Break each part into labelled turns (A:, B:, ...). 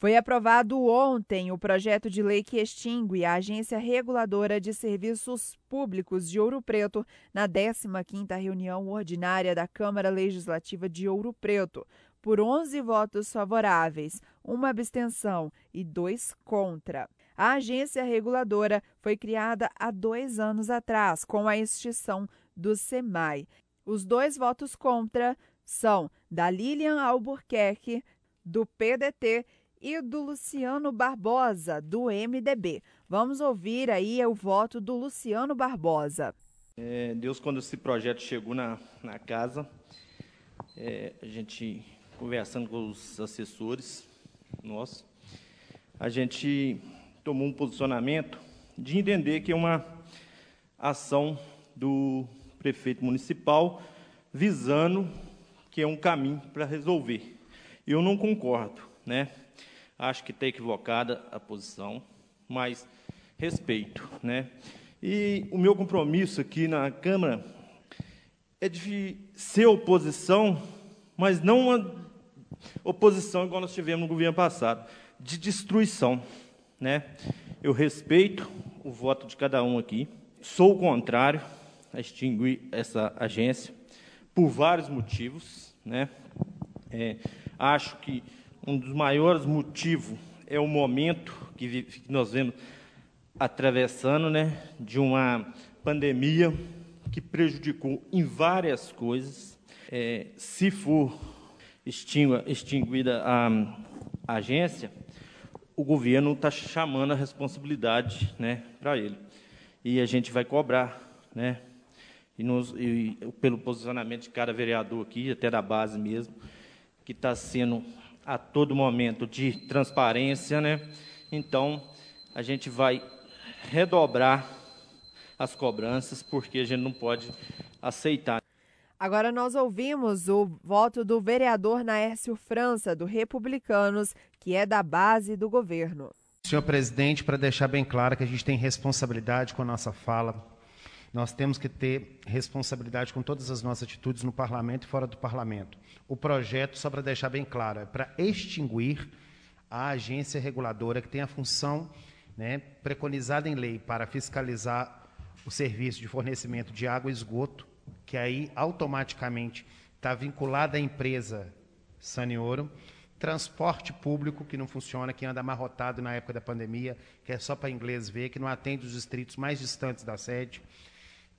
A: Foi aprovado ontem o projeto de lei que extingue a Agência Reguladora de Serviços Públicos de Ouro Preto na 15ª reunião ordinária da Câmara Legislativa de Ouro Preto, por 11 votos favoráveis, uma abstenção e dois contra. A agência reguladora foi criada há dois anos atrás, com a extinção do SEMAI. Os dois votos contra são da Lilian Albuquerque, do PDT e do Luciano Barbosa, do MDB. Vamos ouvir aí o voto do Luciano Barbosa.
B: É, Deus, quando esse projeto chegou na, na casa, é, a gente conversando com os assessores nossos, a gente tomou um posicionamento de entender que é uma ação do prefeito municipal visando que é um caminho para resolver. Eu não concordo, né? Acho que está equivocada a posição, mas respeito. Né? E o meu compromisso aqui na Câmara é de ser oposição, mas não uma oposição igual nós tivemos no governo passado, de destruição. Né? Eu respeito o voto de cada um aqui, sou contrário a extinguir essa agência por vários motivos. Né? É, acho que um dos maiores motivos é o momento que, nós vemos atravessando, né, de uma pandemia que prejudicou em várias coisas. É, se for extinguida a, a agência, o governo está chamando a responsabilidade né, para ele. E a gente vai cobrar, né, e, nos, e pelo posicionamento de cada vereador aqui, até da base mesmo, que está sendo a todo momento de transparência, né? Então, a gente vai redobrar as cobranças, porque a gente não pode aceitar.
A: Agora nós ouvimos o voto do vereador Naércio França, do Republicanos, que é da base do governo.
C: Senhor presidente, para deixar bem claro que a gente tem responsabilidade com a nossa fala, nós temos que ter responsabilidade com todas as nossas atitudes no parlamento e fora do parlamento. O projeto, só para deixar bem claro, é para extinguir a agência reguladora que tem a função né, preconizada em lei para fiscalizar o serviço de fornecimento de água e esgoto, que aí automaticamente está vinculada à empresa Sanioro, transporte público que não funciona, que anda amarrotado na época da pandemia, que é só para inglês ver, que não atende os distritos mais distantes da sede,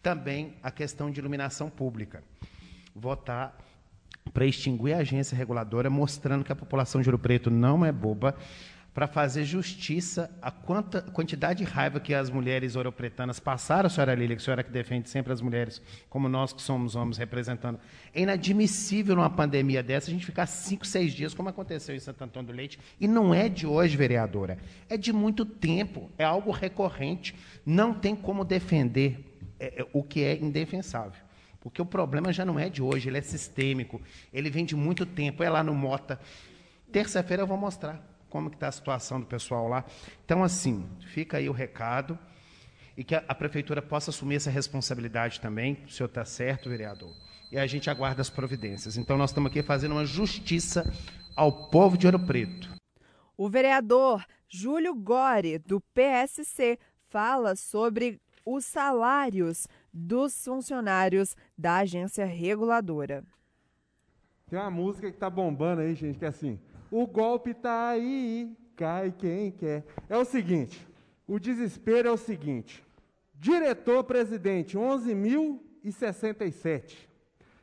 C: também a questão de iluminação pública. Votar para extinguir a agência reguladora, mostrando que a população de Ouro Preto não é boba, para fazer justiça a quanta, quantidade de raiva que as mulheres ouropretanas passaram, senhora Lília, que a senhora que defende sempre as mulheres, como nós que somos homens representando. É inadmissível numa pandemia dessa a gente ficar cinco, seis dias, como aconteceu em Santo Antônio do Leite, e não é de hoje, vereadora. É de muito tempo, é algo recorrente. Não tem como defender é, é, o que é indefensável. Porque o problema já não é de hoje, ele é sistêmico, ele vem de muito tempo. É lá no Mota. Terça-feira eu vou mostrar como está a situação do pessoal lá. Então, assim, fica aí o recado e que a, a prefeitura possa assumir essa responsabilidade também. O senhor está certo, vereador. E a gente aguarda as providências. Então, nós estamos aqui fazendo uma justiça ao povo de Ouro Preto.
A: O vereador Júlio Gore, do PSC, fala sobre os salários dos funcionários da agência reguladora.
D: Tem uma música que tá bombando aí, gente, que é assim: O golpe tá aí, cai quem quer. É o seguinte: o desespero é o seguinte. Diretor-presidente, 11.067.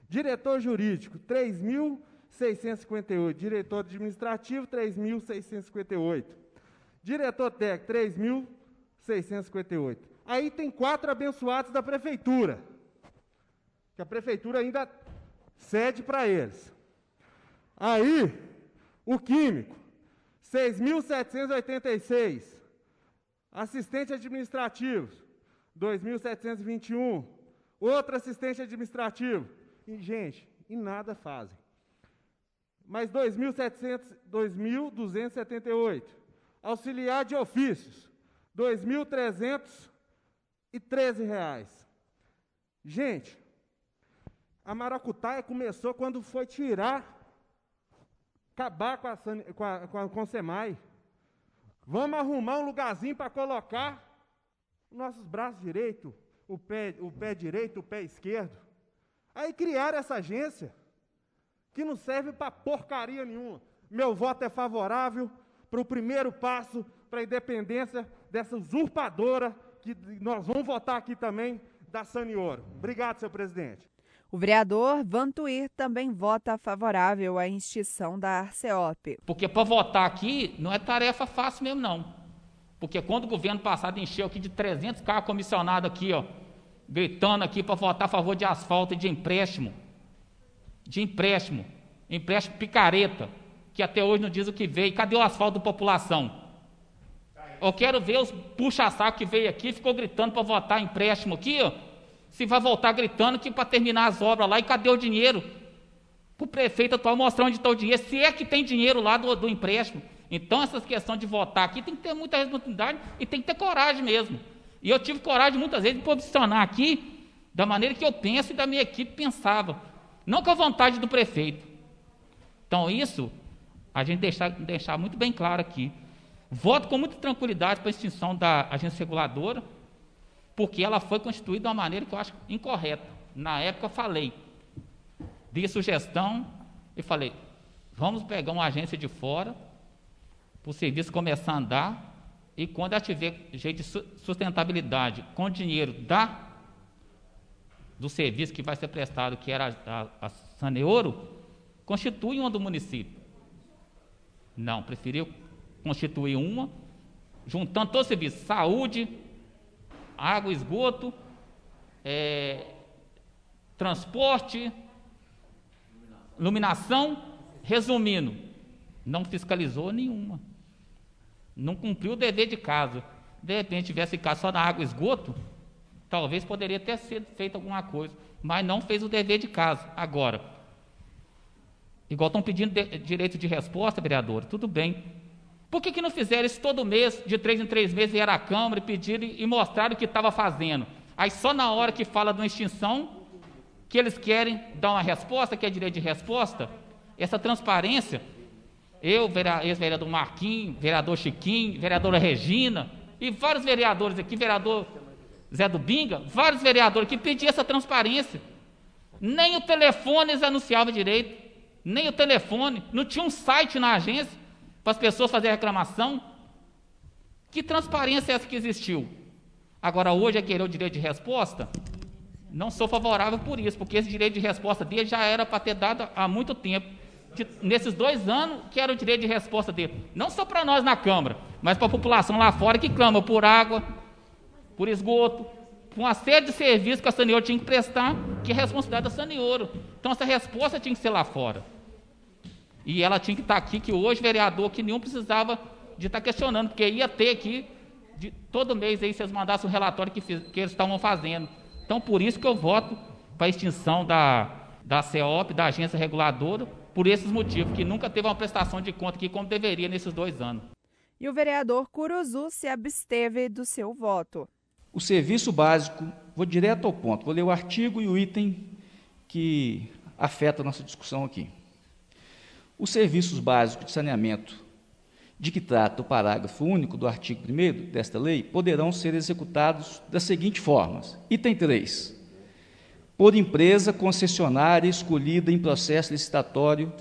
D: Diretor jurídico, 3.658. Diretor administrativo, 3.658. Diretor técnico, 3.658. Aí tem quatro abençoados da prefeitura, que a prefeitura ainda cede para eles. Aí, o químico, 6.786. Assistente administrativo, 2.721. Outro assistente administrativo. E, gente, e nada fazem. Mais 2.278. Auxiliar de ofícios, 2.300 e 13 reais. Gente, a maracutaia começou quando foi tirar acabar com, a, com, a, com, a, com SEMAI. Vamos arrumar um lugarzinho para colocar nossos braços direito, o pé, o pé direito, o pé esquerdo. Aí criaram essa agência, que não serve para porcaria nenhuma. Meu voto é favorável para o primeiro passo para a independência dessa usurpadora que nós vamos votar aqui também, da Sanioro. Obrigado, senhor presidente.
A: O vereador Vantuir também vota favorável à extinção da Arceop.
E: Porque para votar aqui não é tarefa fácil mesmo, não. Porque quando o governo passado encheu aqui de 300 carros comissionados aqui, ó, gritando aqui para votar a favor de asfalto e de empréstimo, de empréstimo, empréstimo picareta, que até hoje não diz o que veio. Cadê o asfalto da população? Eu quero ver os puxa-saco que veio aqui, ficou gritando para votar empréstimo aqui, ó. Se vai voltar gritando que para terminar as obras lá, e cadê o dinheiro? Para o prefeito atual mostrar onde está o dinheiro, se é que tem dinheiro lá do, do empréstimo. Então, essas questões de votar aqui tem que ter muita responsabilidade e tem que ter coragem mesmo. E eu tive coragem muitas vezes de posicionar aqui da maneira que eu penso e da minha equipe pensava. Não com a vontade do prefeito. Então, isso a gente deixar, deixar muito bem claro aqui. Voto com muita tranquilidade para a extinção da agência reguladora, porque ela foi constituída de uma maneira que eu acho incorreta. Na época falei, dei sugestão e falei, vamos pegar uma agência de fora, para o serviço começar a andar, e quando ela tiver jeito de sustentabilidade com dinheiro da do serviço que vai ser prestado, que era a, a, Saneoro, constitui uma do município. Não, preferiu constituir uma, juntando todos os serviços, saúde, água, esgoto, é, transporte, iluminação, resumindo, não fiscalizou nenhuma. Não cumpriu o dever de casa. De repente tivesse ficado só na água e esgoto, talvez poderia ter sido feito alguma coisa, mas não fez o dever de casa. Agora, igual estão pedindo de, direito de resposta, vereador, tudo bem. Por que, que não fizeram isso todo mês, de três em três meses, vieram à Câmara e pediram e, e mostraram o que estava fazendo? Aí só na hora que fala de uma extinção, que eles querem dar uma resposta, que é direito de resposta, essa transparência, eu, ex-vereador Marquinhos, vereador Chiquinho, vereadora Regina, e vários vereadores aqui, vereador Zé do Binga, vários vereadores que pediam essa transparência. Nem o telefone eles anunciavam direito, nem o telefone, não tinha um site na agência para as pessoas fazerem reclamação. Que transparência é essa que existiu? Agora, hoje é querer o direito de resposta? Não sou favorável por isso, porque esse direito de resposta dele já era para ter dado há muito tempo. De, nesses dois anos, que era o direito de resposta dele. Não só para nós na Câmara, mas para a população lá fora que clama por água, por esgoto, por uma série de serviços que a Sanioro tinha que prestar, que é responsabilidade da Sanioro. Então, essa resposta tinha que ser lá fora. E ela tinha que estar aqui, que hoje, vereador, que nenhum precisava de estar questionando, porque ia ter aqui, de, todo mês aí, vocês mandassem um relatório que, fiz, que eles estavam fazendo. Então, por isso que eu voto para a extinção da, da CEOP, da agência reguladora, por esses motivos, que nunca teve uma prestação de conta aqui como deveria nesses dois anos.
A: E o vereador Curuzu se absteve do seu voto.
F: O serviço básico, vou direto ao ponto, vou ler o artigo e o item que afeta a nossa discussão aqui. Os serviços básicos de saneamento, de que trata o parágrafo único do artigo 1 desta lei, poderão ser executados das seguintes formas: item 3. Por empresa concessionária escolhida em processo licitatório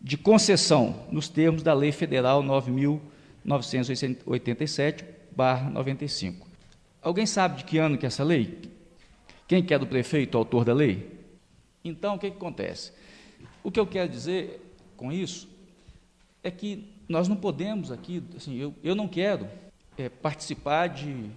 F: de concessão, nos termos da Lei Federal 9.987-95. Alguém sabe de que ano que é essa lei? Quem que é do prefeito, autor da lei? Então, o que, que acontece? O que eu quero dizer com isso é que nós não podemos aqui, assim, eu, eu não quero é, participar de,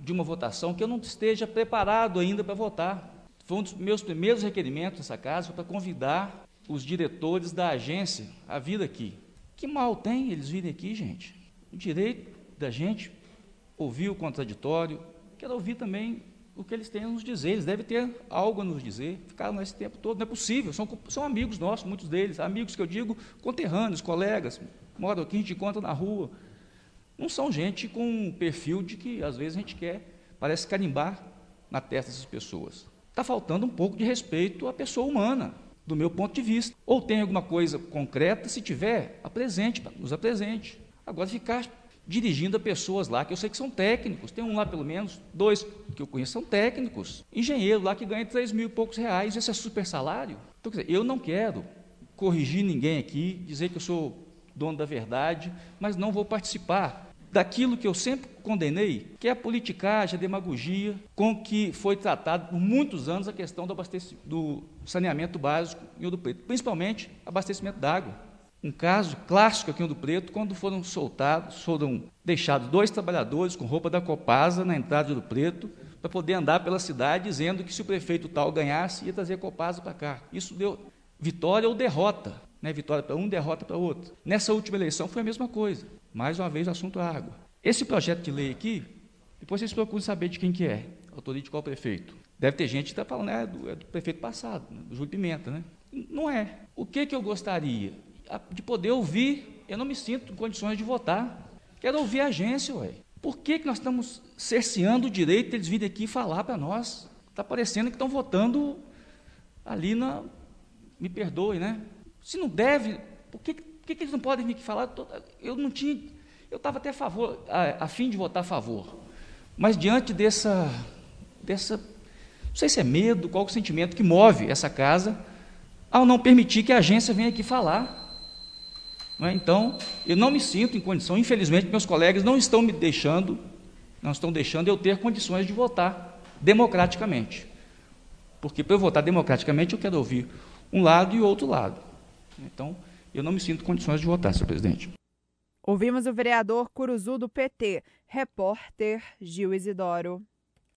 F: de uma votação que eu não esteja preparado ainda para votar. Foi um dos meus primeiros requerimentos nessa casa para convidar os diretores da agência a vir aqui. Que mal tem eles virem aqui, gente? O direito da gente ouvir o contraditório, quero ouvir também o que eles têm a nos dizer. Eles devem ter algo a nos dizer. Ficaram nesse tempo todo. Não é possível. São, são amigos nossos, muitos deles. Amigos que eu digo conterrâneos, colegas. Moram aqui, a gente encontra na rua. Não são gente com um perfil de que, às vezes, a gente quer, parece carimbar na testa dessas pessoas. Está faltando um pouco de respeito à pessoa humana. do meu ponto de vista. Ou tem alguma coisa concreta, se tiver, apresente, nos apresente. Agora, ficar dirigindo a pessoas lá, que eu sei que são técnicos, tem um lá pelo menos, dois que eu conheço são técnicos, engenheiro lá que ganha 3 mil e poucos reais, esse é super salário. Então, quer dizer, eu não quero corrigir ninguém aqui, dizer que eu sou dono da verdade, mas não vou participar daquilo que eu sempre condenei, que é a politicagem, a demagogia, com que foi tratado por muitos anos a questão do, do saneamento básico em Ouro Preto, principalmente abastecimento d'água. Um caso clássico aqui em Ouro Preto, quando foram soltados, foram deixados dois trabalhadores com roupa da Copasa na entrada Ouro Preto, para poder andar pela cidade dizendo que se o prefeito tal ganhasse, ia trazer a Copasa para cá. Isso deu vitória ou derrota. Né? Vitória para um, derrota para outro. Nessa última eleição foi a mesma coisa. Mais uma vez, o assunto água. Esse projeto de lei aqui, depois vocês procuram saber de quem que é, autoria de qual prefeito. Deve ter gente que está falando, é do, é do, prefeito passado, né, do Júlio Pimenta, né? Não é. O que, que eu gostaria? De poder ouvir, eu não me sinto em condições de votar. Quero ouvir a agência, ué. Por que, que nós estamos cerceando o direito de eles virem aqui falar para nós? Está parecendo que estão votando ali na. Me perdoe, né? Se não deve, por que, que, que eles não podem vir aqui falar? Eu não tinha. Eu estava até a favor, a, a, fim de votar a favor. Mas diante dessa, dessa. Não sei se é medo, qual é o sentimento que move essa casa ao não permitir que a agência venha aqui falar. É? Então, eu não me sinto em condição, infelizmente, meus colegas não estão me deixando, não estão deixando eu ter condições de votar democraticamente. Porque para eu votar democraticamente, eu quero ouvir um lado e outro lado. Então, eu não me sinto em condições de votar, senhor presidente.
A: Ouvimos o vereador Curuzu do PT, repórter Gil Isidoro.